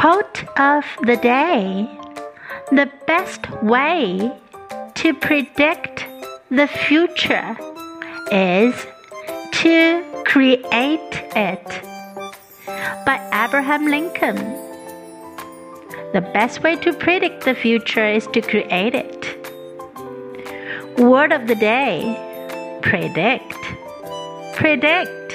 Quote of the day The best way to predict the future is to create it. By Abraham Lincoln. The best way to predict the future is to create it. Word of the day predict. Predict.